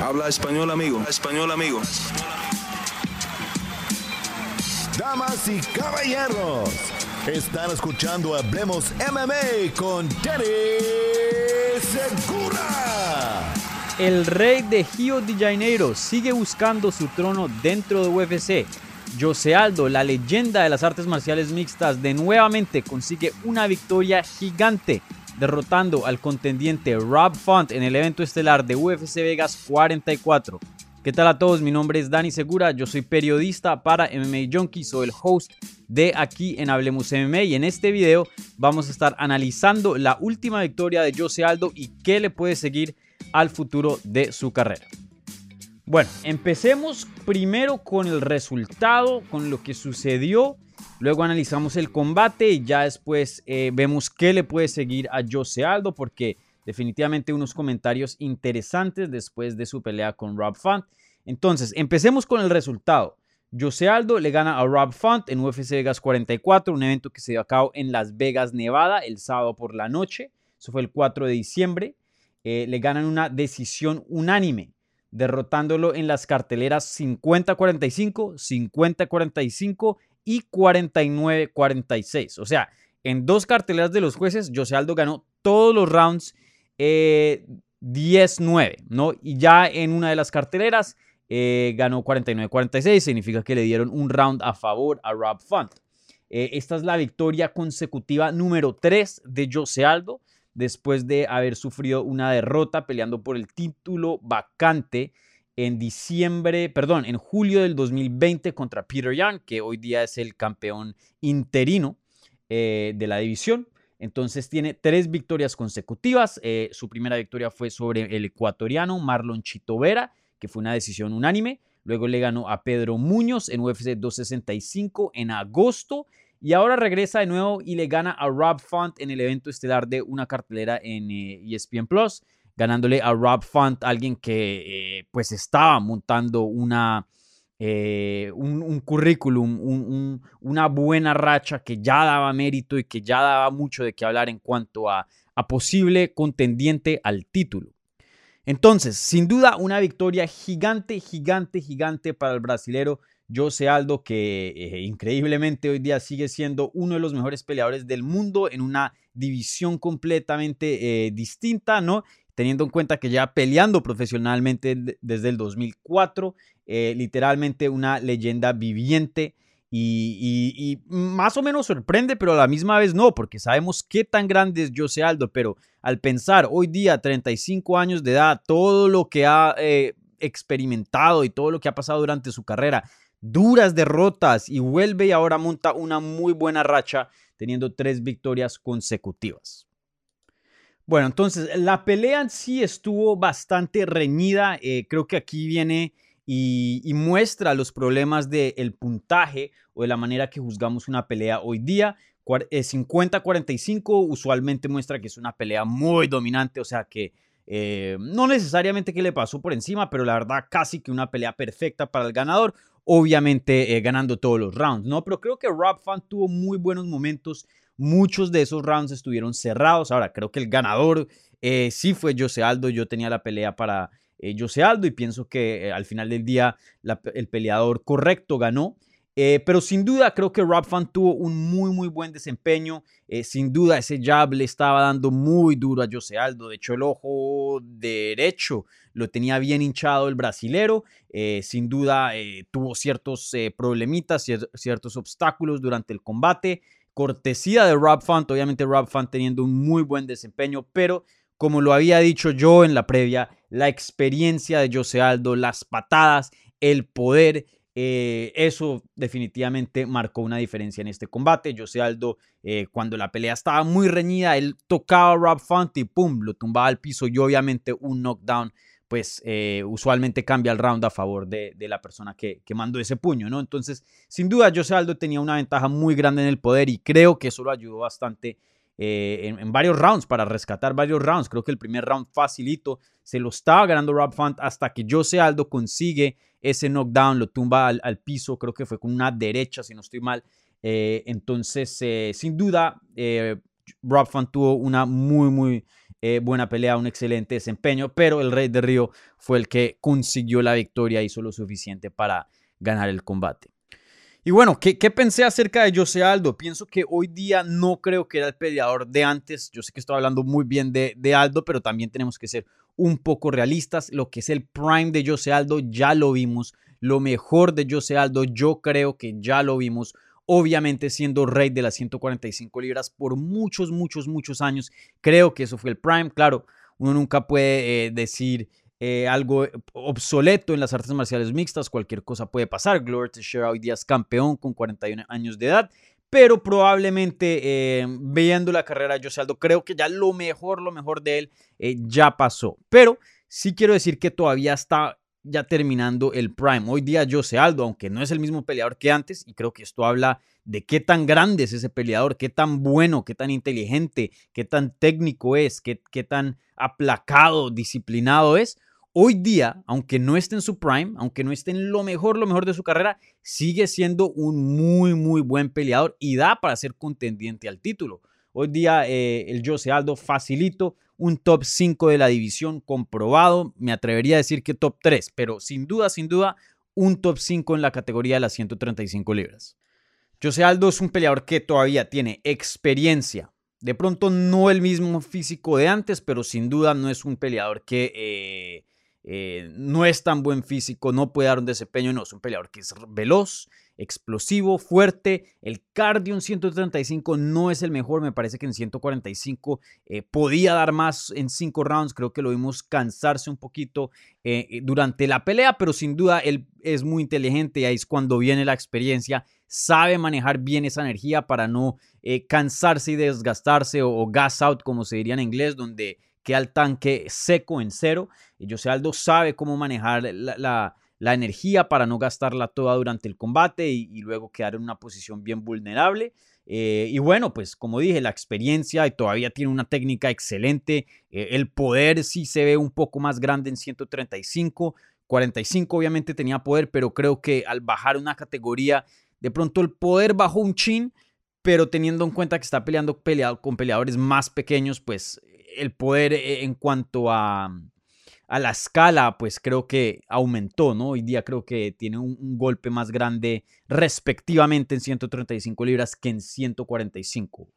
Habla español, amigo. Español, amigo. Damas y caballeros, están escuchando Hablemos MMA con Danny Segura. El rey de Rio de Janeiro sigue buscando su trono dentro de UFC. Jose Aldo, la leyenda de las artes marciales mixtas, de nuevamente consigue una victoria gigante derrotando al contendiente Rob Font en el evento estelar de UFC Vegas 44. ¿Qué tal a todos? Mi nombre es Dani Segura, yo soy periodista para MMA Junkie, soy el host de aquí en Hablemos MMA y en este video vamos a estar analizando la última victoria de Jose Aldo y qué le puede seguir al futuro de su carrera. Bueno, empecemos primero con el resultado, con lo que sucedió Luego analizamos el combate y ya después eh, vemos qué le puede seguir a Jose Aldo porque definitivamente unos comentarios interesantes después de su pelea con Rob Font. Entonces, empecemos con el resultado. Jose Aldo le gana a Rob Font en UFC Vegas 44, un evento que se dio a cabo en Las Vegas, Nevada, el sábado por la noche. Eso fue el 4 de diciembre. Eh, le ganan una decisión unánime, derrotándolo en las carteleras 50-45, 50-45 y 49-46. O sea, en dos carteleras de los jueces, José Aldo ganó todos los rounds 10-9, eh, ¿no? Y ya en una de las carteleras eh, ganó 49-46, significa que le dieron un round a favor a Rob Font. Eh, esta es la victoria consecutiva número 3 de José Aldo, después de haber sufrido una derrota peleando por el título vacante en diciembre, perdón, en julio del 2020 contra Peter Young, que hoy día es el campeón interino eh, de la división. Entonces tiene tres victorias consecutivas. Eh, su primera victoria fue sobre el ecuatoriano Marlon Chitovera, que fue una decisión unánime. Luego le ganó a Pedro Muñoz en UFC 265 en agosto. Y ahora regresa de nuevo y le gana a Rob Font en el evento estelar de una cartelera en ESPN eh, e Plus ganándole a Rob Font, alguien que eh, pues estaba montando una, eh, un, currículum, una buena racha que ya daba mérito y que ya daba mucho de qué hablar en cuanto a, a posible contendiente al título. Entonces, sin duda, una victoria gigante, gigante, gigante para el brasilero Jose Aldo, que eh, increíblemente hoy día sigue siendo uno de los mejores peleadores del mundo en una división completamente distinta, ¿no? teniendo en cuenta que ya peleando profesionalmente desde el 2004, eh, literalmente una leyenda viviente y, más o menos sorprende, pero a la misma vez no, porque sabemos qué tan grande es Jose Aldo, pero al pensar hoy día, 35 años de edad, todo lo que ha eh, experimentado y todo lo que ha pasado durante su carrera, duras derrotas y vuelve y ahora monta una muy buena racha teniendo tres victorias consecutivas. Bueno, entonces la pelea en sí estuvo bastante reñida. Eh, creo que aquí viene y, muestra los problemas del puntaje o de la manera que juzgamos una pelea hoy día. 50-45 eh, usualmente muestra que es una pelea muy dominante, o sea que eh, no necesariamente que le pasó por encima, pero la verdad casi que una pelea perfecta para el ganador, obviamente ganando todos los rounds, ¿no? Pero creo que Rob Fan tuvo muy buenos momentos Muchos de esos rounds estuvieron cerrados. Ahora, creo que el ganador eh, sí fue Jose Aldo. Yo tenía la pelea para eh, Jose Aldo y pienso que eh, al final del día el peleador correcto ganó. Pero sin duda creo que Rob Fan tuvo un muy muy buen desempeño. sin duda ese jab le estaba dando muy duro a Jose Aldo. De hecho el ojo derecho lo tenía bien hinchado el brasilero. sin duda tuvo ciertos problemitas, ciertos obstáculos durante el combate cortesía de Rob Font, obviamente Rob Font teniendo un muy buen desempeño, pero como lo había dicho yo en la previa, la experiencia de Jose Aldo, las patadas, el poder, eh, eso definitivamente marcó una diferencia en este combate. Jose Aldo, eh, cuando la pelea estaba muy reñida, él tocaba a Rob Font y pum, lo tumbaba al piso y obviamente un knockdown pues eh, usualmente cambia el round a favor de, la persona que, mandó ese puño, ¿no? Entonces, sin duda, Jose Aldo tenía una ventaja muy grande en el poder y creo que eso lo ayudó bastante eh, en, varios rounds, para rescatar varios rounds. Creo que el primer round facilito se lo estaba ganando Rob Font hasta que Jose Aldo consigue ese knockdown, lo tumba al, piso, creo que fue con una derecha, si no estoy mal. Eh, entonces, sin duda, Rob Font tuvo una muy, muy eh, buena pelea, un excelente desempeño, pero el Rey de Río fue el que consiguió la victoria, hizo lo suficiente para ganar el combate. Y bueno, ¿qué, pensé acerca de José Aldo? Pienso que hoy día no creo que era el peleador de antes. Yo sé que estoy hablando muy bien de, de Aldo, pero también tenemos que ser un poco realistas. Lo que es el prime de José Aldo ya lo vimos. Lo mejor de José Aldo yo creo que ya lo vimos obviamente siendo rey de las 145 libras por muchos, muchos, muchos años. Creo que eso fue el prime. Claro, uno nunca puede eh, decir eh, algo obsoleto en las artes marciales mixtas, cualquier cosa puede pasar. Gloria Teixeira hoy día es campeón con 41 años de edad, pero probablemente eh, viendo la carrera de José Aldo, creo que ya lo mejor, lo mejor de él ya pasó. Pero sí quiero decir que todavía está ya terminando el prime. Hoy día José Aldo, aunque no es el mismo peleador que antes, y creo que esto habla de qué tan grande es ese peleador, qué tan bueno, qué tan inteligente, qué tan técnico es, qué, qué tan aplacado, disciplinado es. Hoy día, aunque no esté en su prime, aunque no esté en lo mejor, lo mejor de su carrera, sigue siendo un muy, muy buen peleador y da para ser contendiente al título. Hoy día eh, el José Aldo facilito un top 5 de la división comprobado. Me atrevería a decir que top 3, pero sin duda, sin duda, un top 5 en la categoría de las 135 libras. José Aldo es un peleador que todavía tiene experiencia. De pronto no el mismo físico de antes, pero sin duda no es un peleador que eh, eh, no es tan buen físico, no puede dar un desempeño, no, es un peleador que es veloz, explosivo, fuerte. El cardio en 135 no es el mejor, me parece que en 145 eh, podía dar más en 5 rounds, creo que lo vimos cansarse un poquito eh, durante la pelea, pero sin duda él es muy inteligente y ahí es cuando viene la experiencia, sabe manejar bien esa energía para no cansarse y desgastarse o, gas out, como se diría en inglés, donde queda el tanque seco en cero. Y José Aldo sabe cómo manejar la, energía para no gastarla toda durante el combate y, luego quedar en una posición bien vulnerable. Eh, y bueno, pues como dije, la experiencia y todavía tiene una técnica excelente. Eh, el poder sí se ve un poco más grande en 135. 45 obviamente tenía poder, pero creo que al bajar una categoría, de pronto el poder bajó un chin, pero teniendo en cuenta que está peleando con peleadores más pequeños, pues el poder eh, en cuanto a, a, la escala, pues creo que aumentó, ¿no? Hoy día creo que tiene un, golpe más grande respectivamente en 135 libras que en 145.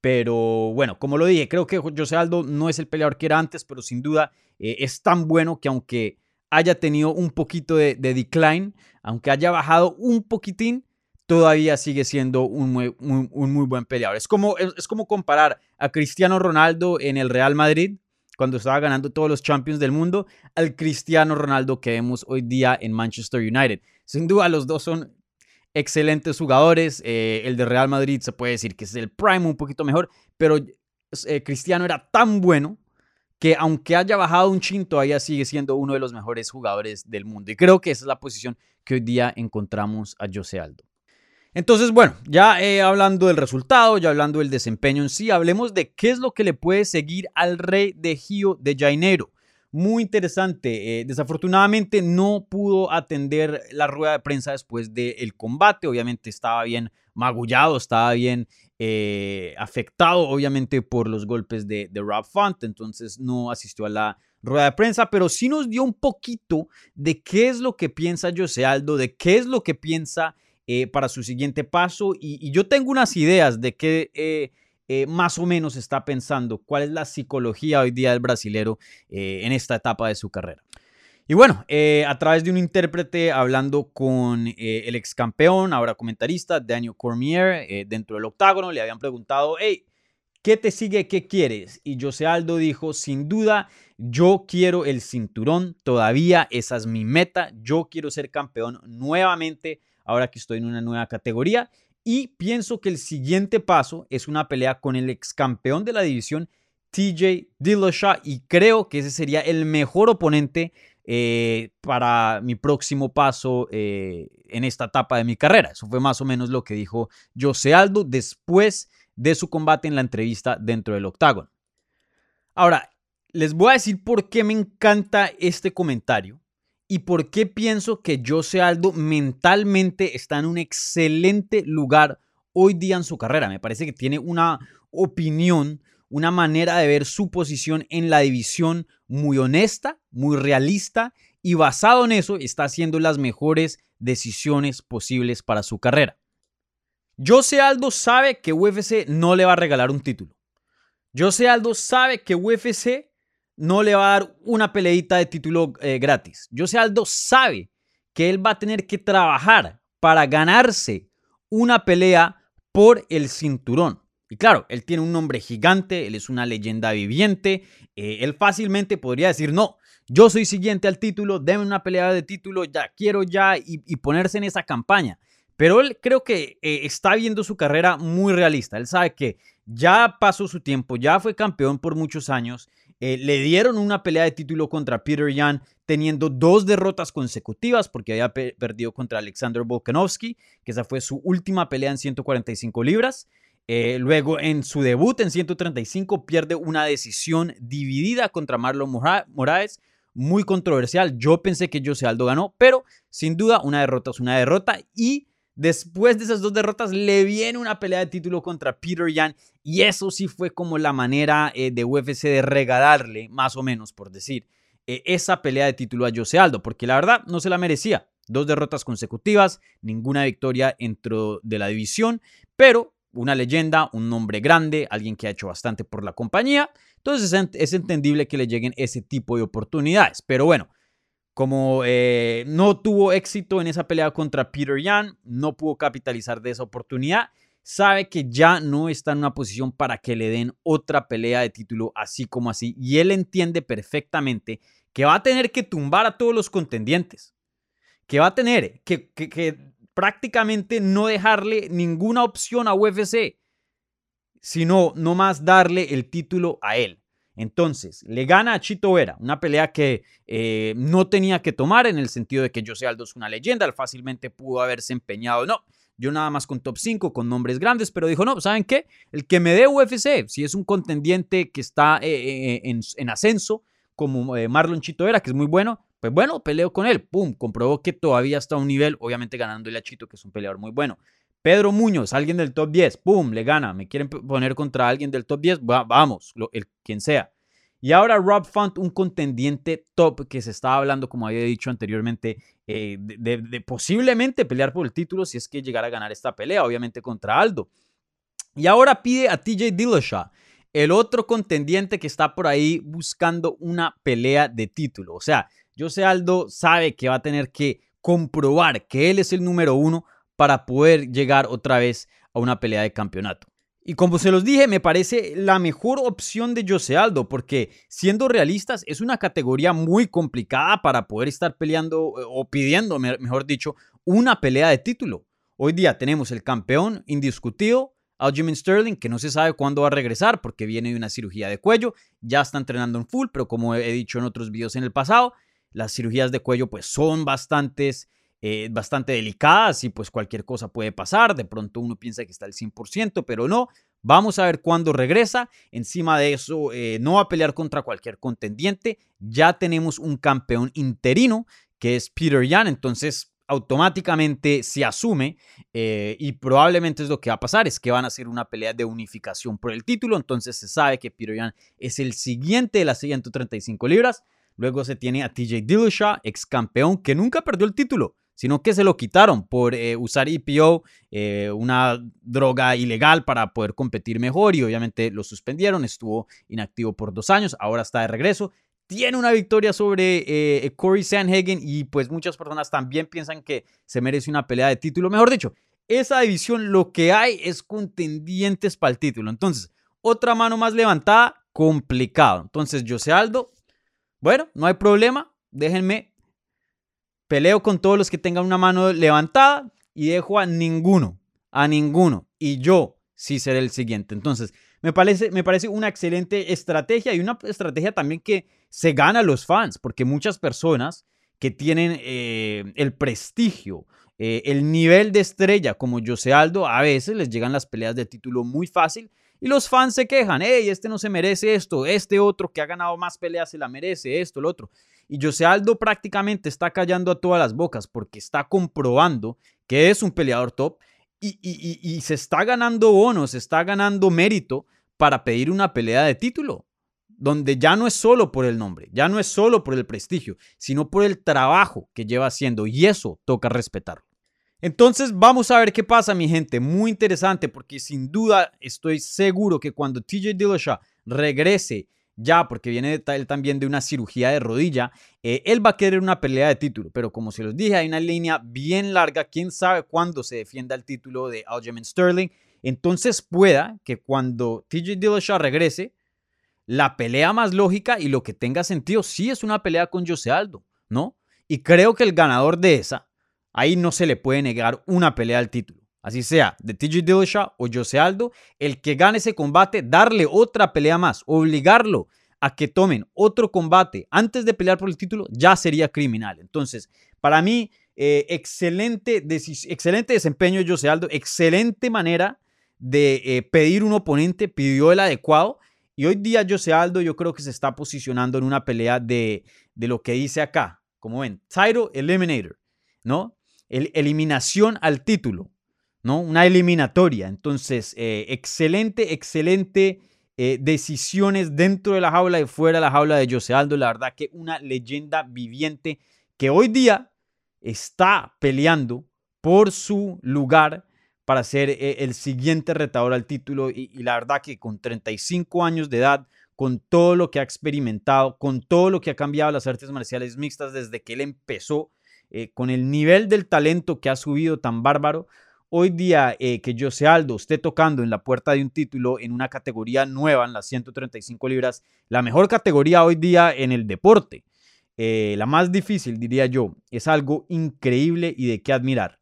Pero bueno, como lo dije, creo que José Aldo no es el peleador que era antes, pero sin duda eh, es tan bueno que aunque haya tenido un poquito de decline, aunque haya bajado un poquitín, todavía sigue siendo un muy, buen peleador. Es como, es, como comparar a Cristiano Ronaldo en el Real Madrid, cuando estaba ganando todos los Champions del mundo, al Cristiano Ronaldo que vemos hoy día en Manchester United. Sin duda, los dos son excelentes jugadores. Eh, el de Real Madrid se puede decir que es el prime un poquito mejor, pero eh, Cristiano era tan bueno que aunque haya bajado un chin, todavía sigue siendo uno de los mejores jugadores del mundo. Y creo que esa es la posición que hoy día encontramos a José Aldo. Entonces, bueno, ya eh, hablando del resultado, ya hablando del desempeño en sí, hablemos de qué es lo que le puede seguir al rey de Gio de Janeiro. Muy interesante. Eh, desafortunadamente no pudo atender la rueda de prensa después del combate. Obviamente estaba bien magullado, estaba bien eh, afectado, obviamente, por los golpes de, de Rob Font. Entonces no asistió a la rueda de prensa, pero sí nos dio un poquito de qué es lo que piensa José Aldo, de qué es lo que piensa eh, para su siguiente paso. Y, yo tengo unas ideas de qué eh, eh, más o menos está pensando, cuál es la psicología hoy día del brasilero en esta etapa de su carrera. Y bueno, a través de un intérprete hablando con el ex campeón, ahora comentarista, Daniel Cormier, dentro del octágono, le habían preguntado, hey, ¿qué te sigue? ¿Qué quieres? Y José Aldo dijo, sin duda, yo quiero el cinturón, todavía esa es mi meta, yo quiero ser campeón nuevamente ahora que estoy en una nueva categoría. Y pienso que el siguiente paso es una pelea con el ex campeón de la división, TJ Dillashaw, y creo que ese sería el mejor oponente eh, para mi próximo paso eh, en esta etapa de mi carrera. Eso fue más o menos lo que dijo José Aldo después de su combate en la entrevista dentro del octágono. Ahora, les voy a decir por qué me encanta este comentario y por qué pienso que José Aldo mentalmente está en un excelente lugar hoy día en su carrera. Me parece que tiene una opinión, una manera de ver su posición en la división muy honesta, muy realista y basado en eso está haciendo las mejores decisiones posibles para su carrera. Jose Aldo sabe que UFC no le va a regalar un título. Jose Aldo sabe que UFC no le va a dar una peleita de título eh, gratis. Jose Aldo sabe que él va a tener que trabajar para ganarse una pelea por el cinturón. Y claro, él tiene un nombre gigante, él es una leyenda viviente, eh, él fácilmente podría decir, no, yo soy siguiente al título, denme una pelea de título, ya quiero ya y, ponerse en esa campaña. Pero él creo que eh, está viendo su carrera muy realista. Él sabe que ya pasó su tiempo, ya fue campeón por muchos años. Eh, le dieron una pelea de título contra Peter Yan, teniendo dos derrotas consecutivas porque había perdido contra Alexander Volkanovski, que esa fue su última pelea en 145 libras. Eh, luego, en su debut en 135, pierde una decisión dividida contra Marlon Moraes, muy controversial. Yo pensé que Jose Aldo ganó, pero sin duda una derrota es una derrota. Y después de esas dos derrotas, le viene una pelea de título contra Peter Yan. Y eso sí fue como la manera eh, de UFC de regalarle, más o menos por decir, eh, esa pelea de título a Jose Aldo, porque la verdad no se la merecía. Dos derrotas consecutivas, ninguna victoria dentro de la división, pero una leyenda, un nombre grande, alguien que ha hecho bastante por la compañía. Entonces es entendible que le lleguen ese tipo de oportunidades. Pero bueno, como eh, no tuvo éxito en esa pelea contra Peter Yan, no pudo capitalizar de esa oportunidad, sabe que ya no está en una posición para que le den otra pelea de título así como así. Y él entiende perfectamente que va a tener que tumbar a todos los contendientes. Que va a tener que, que prácticamente no dejarle ninguna opción a UFC, sino más darle el título a él. Entonces, le gana a Chito Vera, una pelea que eh, no tenía que tomar en el sentido de que José Aldo es una leyenda, él fácilmente pudo haberse empeñado, no, yo nada más con top 5, con nombres grandes, pero dijo, no, ¿saben qué? El que me dé UFC, si es un contendiente que está eh, eh, en, en, ascenso, como Marlon Chito Vera, que es muy bueno, pues bueno, peleo con él. Pum, comprobó que todavía está a un nivel, obviamente ganándole a Chito, que es un peleador muy bueno. Pedro Muñoz, alguien del top 10, pum, le gana. Me quieren poner contra alguien del top 10, vamos, el, quien sea. Y ahora Rob Font, un contendiente top que se estaba hablando, como había dicho anteriormente, eh, de, posiblemente pelear por el título si es que llegara a ganar esta pelea, obviamente contra Aldo. Y ahora pide a TJ Dillashaw, el otro contendiente que está por ahí buscando una pelea de título. O sea, José Aldo sabe que va a tener que comprobar que él es el número uno para poder llegar otra vez a una pelea de campeonato. Y como se los dije, me parece la mejor opción de José Aldo, porque siendo realistas, es una categoría muy complicada para poder estar peleando eh, o pidiendo, mejor dicho, una pelea de título. Hoy día tenemos el campeón indiscutido, Aljamain Sterling, que no se sabe cuándo va a regresar porque viene de una cirugía de cuello, ya está entrenando en full, pero como he dicho en otros videos en el pasado, las cirugías de cuello pues son bastantes, eh, bastante delicadas y pues cualquier cosa puede pasar. De pronto uno piensa que está al 100%, pero no. Vamos a ver cuándo regresa. Encima de eso, eh, no va a pelear contra cualquier contendiente. Ya tenemos un campeón interino que es Peter Yan. Entonces, automáticamente se asume eh, y probablemente es lo que va a pasar, es que van a hacer una pelea de unificación por el título, entonces se sabe que Peter Yan es el siguiente de las 135 libras, Luego se tiene a TJ Dillashaw, ex campeón, que nunca perdió el título, sino que se lo quitaron por eh, usar EPO, eh, una droga ilegal para poder competir mejor y obviamente lo suspendieron, estuvo inactivo por dos años, ahora está de regreso. Tiene una victoria sobre eh, Corey Sanhagen y pues muchas personas también piensan que se merece una pelea de título. Mejor dicho, esa división lo que hay es contendientes para el título. Entonces, otra mano más levantada, complicado. Entonces, José Aldo bueno, no hay problema. Déjenme. Peleo con todos los que tengan una mano levantada y dejo a ninguno. A ninguno. Y yo sí seré el siguiente. Entonces, me parece, me parece una excelente estrategia y una estrategia también que se gana a los fans, porque muchas personas que tienen eh, el prestigio, eh, el nivel de estrella como José Aldo, a veces les llegan las peleas de título muy fácil y los fans se quejan, hey, este no se merece esto, este otro que ha ganado más peleas se la merece, esto, el otro. Y José Aldo prácticamente está callando a todas las bocas porque está comprobando que es un peleador top y, y, se está ganando bonos, se está ganando mérito para pedir una pelea de título, donde ya no es solo por el nombre, ya no es solo por el prestigio, sino por el trabajo que lleva haciendo y eso toca respetarlo. Entonces vamos a ver qué pasa, mi gente. Muy interesante porque sin duda estoy seguro que cuando TJ Dillashaw regrese ya, porque viene él también de una cirugía de rodilla, eh, él va a querer una pelea de título. Pero como se los dije, hay una línea bien larga. Quién sabe cuándo se defienda el título de Aljamain Sterling. Entonces pueda que cuando TJ Dillashaw regrese, la pelea más lógica y lo que tenga sentido sí es una pelea con Jose Aldo, ¿no? Y creo que el ganador de esa Ahí no se le puede negar una pelea al título. Así sea de TJ Dillashaw o Jose Aldo, el que gane ese combate, darle otra pelea más, obligarlo a que tomen otro combate antes de pelear por el título, ya sería criminal. Entonces, para mí, eh, excelente, excelente desempeño de Jose Aldo, excelente manera de eh, pedir un oponente, pidió el adecuado. Y hoy día Jose Aldo yo creo que se está posicionando en una pelea de, de lo que dice acá. Como ven, title eliminator, ¿no? eliminación al título, ¿no? Una eliminatoria. Entonces, eh, excelente, excelente eh, decisiones dentro de la jaula y fuera de la jaula de Jose Aldo. La verdad que una leyenda viviente que hoy día está peleando por su lugar para ser eh, el siguiente retador al título y, la verdad que con 35 años de edad, con todo lo que ha experimentado, con todo lo que ha cambiado las artes marciales mixtas desde que él empezó, con el nivel del talento que ha subido tan bárbaro, hoy día eh, que Jose Aldo esté tocando en la puerta de un título en una categoría nueva, en las 135 libras, la mejor categoría hoy día en el deporte, eh, la más difícil diría yo, es algo increíble y de qué admirar.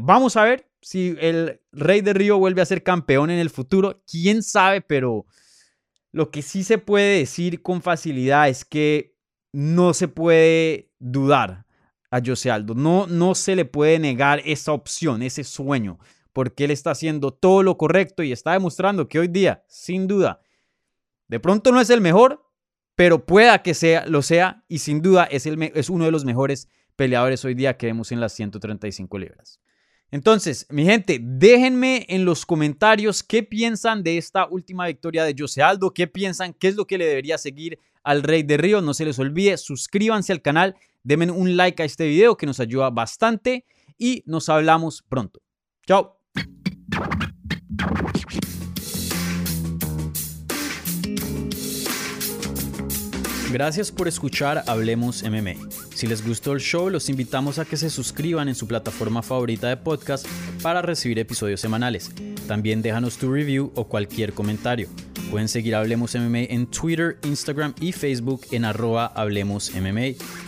vamos a ver si el Rey de Río vuelve a ser campeón en el futuro, quién sabe, pero lo que sí se puede decir con facilidad es que no se puede dudar a Jose Aldo. No, no se le puede negar esa opción, ese sueño, porque él está haciendo todo lo correcto y está demostrando que hoy día, sin duda, de pronto no es el mejor, pero pueda que sea, lo sea y sin duda es, el, es uno de los mejores peleadores hoy día que vemos en las 135 libras. Entonces, mi gente, déjenme en los comentarios qué piensan de esta última victoria de Jose Aldo, qué piensan, qué es lo que le debería seguir al Rey de Río. No se les olvide, suscríbanse al canal Denme un like a este video que nos ayuda bastante y nos hablamos pronto. Chao. Gracias por escuchar Hablemos MMA. Si les gustó el show, los invitamos a que se suscriban en su plataforma favorita de podcast para recibir episodios semanales. También déjanos tu review o cualquier comentario. Pueden seguir Hablemos MMA en Twitter, Instagram y Facebook en arroba Hablemos MMA